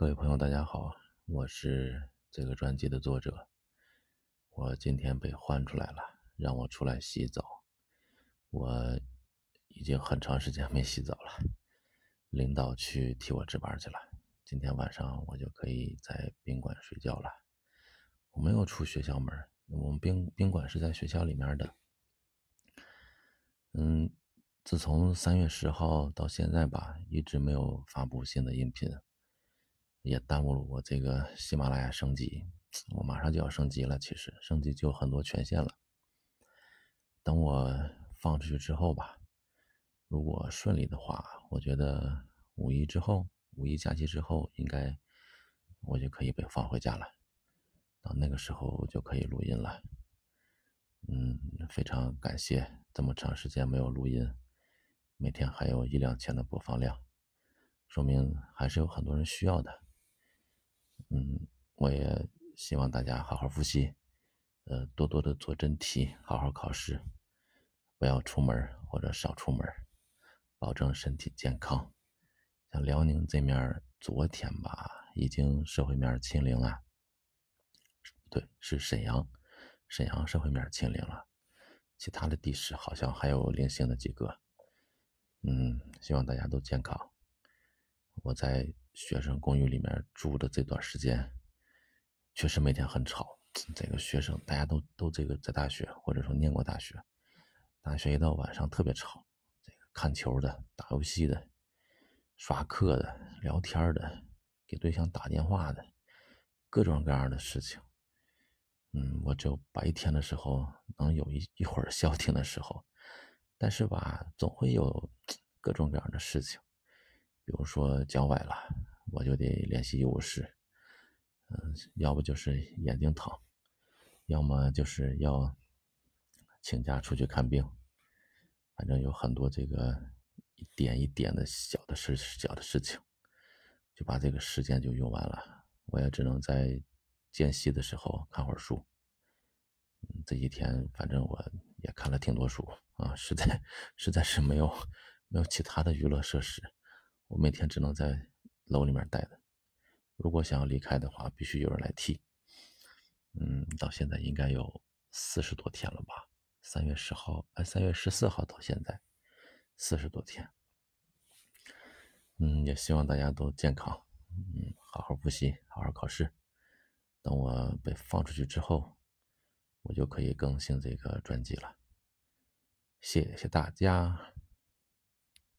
各位朋友，大家好，我是这个专辑的作者。我今天被换出来了，让我出来洗澡。我已经很长时间没洗澡了，领导去替我值班去了。今天晚上我就可以在宾馆睡觉了。我没有出学校门，我们宾宾馆是在学校里面的。嗯，自从三月十号到现在吧，一直没有发布新的音频。也耽误了我这个喜马拉雅升级，我马上就要升级了。其实升级就很多权限了。等我放出去之后吧，如果顺利的话，我觉得五一之后，五一假期之后，应该我就可以被放回家了。到那个时候就可以录音了。嗯，非常感谢这么长时间没有录音，每天还有一两千的播放量，说明还是有很多人需要的。嗯，我也希望大家好好复习，呃，多多的做真题，好好考试，不要出门或者少出门，保证身体健康。像辽宁这面，昨天吧，已经社会面清零了。对，是沈阳，沈阳社会面清零了，其他的地市好像还有零星的几个。嗯，希望大家都健康。我在。学生公寓里面住的这段时间，确实每天很吵。这个学生大家都都这个在大学，或者说念过大学，大学一到晚上特别吵。这个看球的、打游戏的、刷课的、聊天的、给对象打电话的，各种各样的事情。嗯，我只有白天的时候能有一一会儿消停的时候，但是吧，总会有各种各样的事情。比如说脚崴了，我就得联系医务室，嗯，要不就是眼睛疼，要么就是要请假出去看病，反正有很多这个一点一点的小的事、小的事情，就把这个时间就用完了。我也只能在间隙的时候看会儿书。这几天反正我也看了挺多书啊，实在实在是没有没有其他的娱乐设施。我每天只能在楼里面待着，如果想要离开的话，必须有人来替。嗯，到现在应该有四十多天了吧？三月十号，哎，三月十四号到现在四十多天。嗯，也希望大家都健康，嗯，好好复习，好好考试。等我被放出去之后，我就可以更新这个专辑了。谢谢大家。